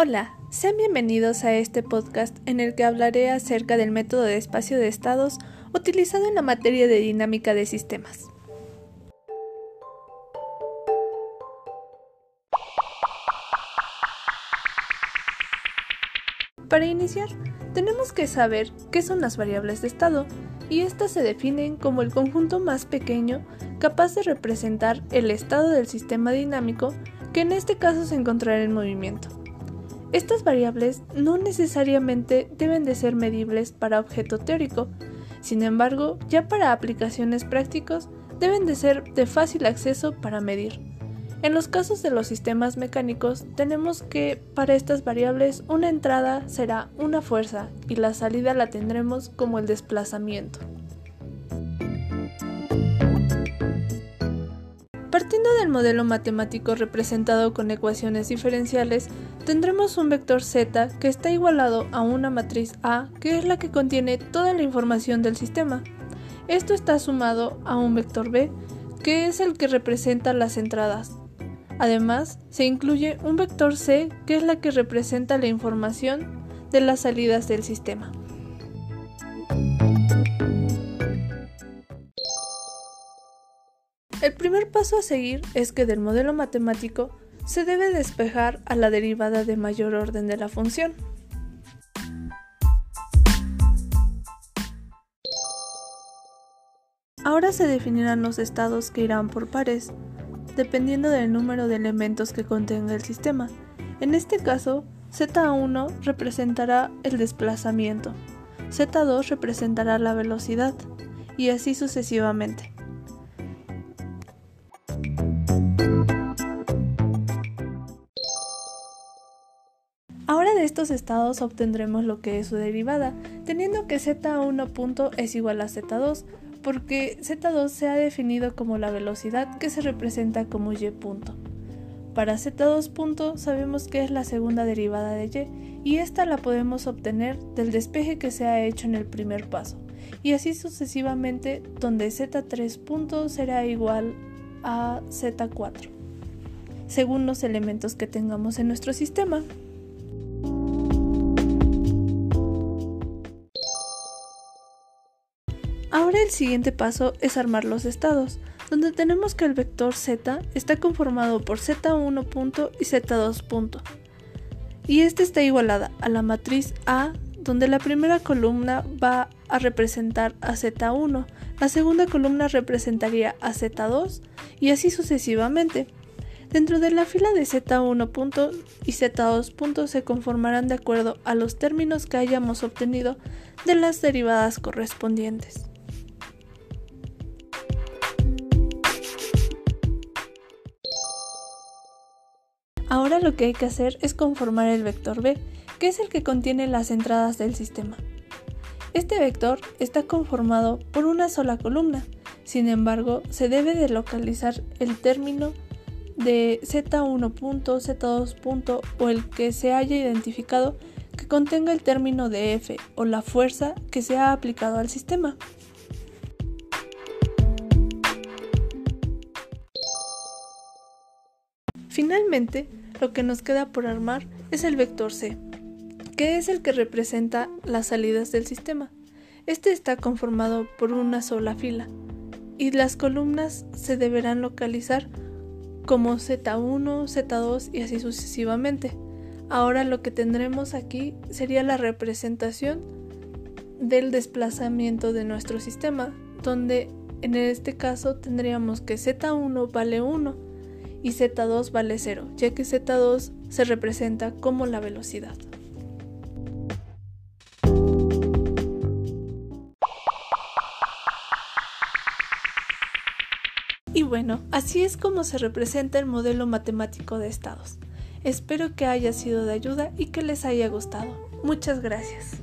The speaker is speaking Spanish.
Hola, sean bienvenidos a este podcast en el que hablaré acerca del método de espacio de estados utilizado en la materia de dinámica de sistemas. Para iniciar, tenemos que saber qué son las variables de estado, y estas se definen como el conjunto más pequeño capaz de representar el estado del sistema dinámico que en este caso se encontrará en movimiento. Estas variables no necesariamente deben de ser medibles para objeto teórico, sin embargo, ya para aplicaciones prácticas deben de ser de fácil acceso para medir. En los casos de los sistemas mecánicos tenemos que para estas variables una entrada será una fuerza y la salida la tendremos como el desplazamiento. Partiendo del modelo matemático representado con ecuaciones diferenciales, tendremos un vector z que está igualado a una matriz A, que es la que contiene toda la información del sistema. Esto está sumado a un vector b, que es el que representa las entradas. Además, se incluye un vector c, que es la que representa la información de las salidas del sistema. El primer paso a seguir es que del modelo matemático se debe despejar a la derivada de mayor orden de la función. Ahora se definirán los estados que irán por pares, dependiendo del número de elementos que contenga el sistema. En este caso, Z1 representará el desplazamiento, Z2 representará la velocidad, y así sucesivamente. De estos estados obtendremos lo que es su derivada, teniendo que z1 es igual a z2, porque z2 se ha definido como la velocidad que se representa como y punto. Para z2 sabemos que es la segunda derivada de y, y esta la podemos obtener del despeje que se ha hecho en el primer paso, y así sucesivamente donde z3 será igual a z4, según los elementos que tengamos en nuestro sistema. Ahora el siguiente paso es armar los estados, donde tenemos que el vector z está conformado por z1 y z2 y este está igualada a la matriz A, donde la primera columna va a representar a z1, la segunda columna representaría a z2 y así sucesivamente. Dentro de la fila de z1 y z2 se conformarán de acuerdo a los términos que hayamos obtenido de las derivadas correspondientes. Ahora lo que hay que hacer es conformar el vector b, que es el que contiene las entradas del sistema. Este vector está conformado por una sola columna, sin embargo se debe de localizar el término de z1 z2 o el que se haya identificado que contenga el término de f o la fuerza que se ha aplicado al sistema. Finalmente, lo que nos queda por armar es el vector c, que es el que representa las salidas del sistema. Este está conformado por una sola fila y las columnas se deberán localizar como Z1, Z2 y así sucesivamente. Ahora lo que tendremos aquí sería la representación del desplazamiento de nuestro sistema, donde en este caso tendríamos que Z1 vale 1 y Z2 vale 0, ya que Z2 se representa como la velocidad. Y bueno, así es como se representa el modelo matemático de estados. Espero que haya sido de ayuda y que les haya gustado. Muchas gracias.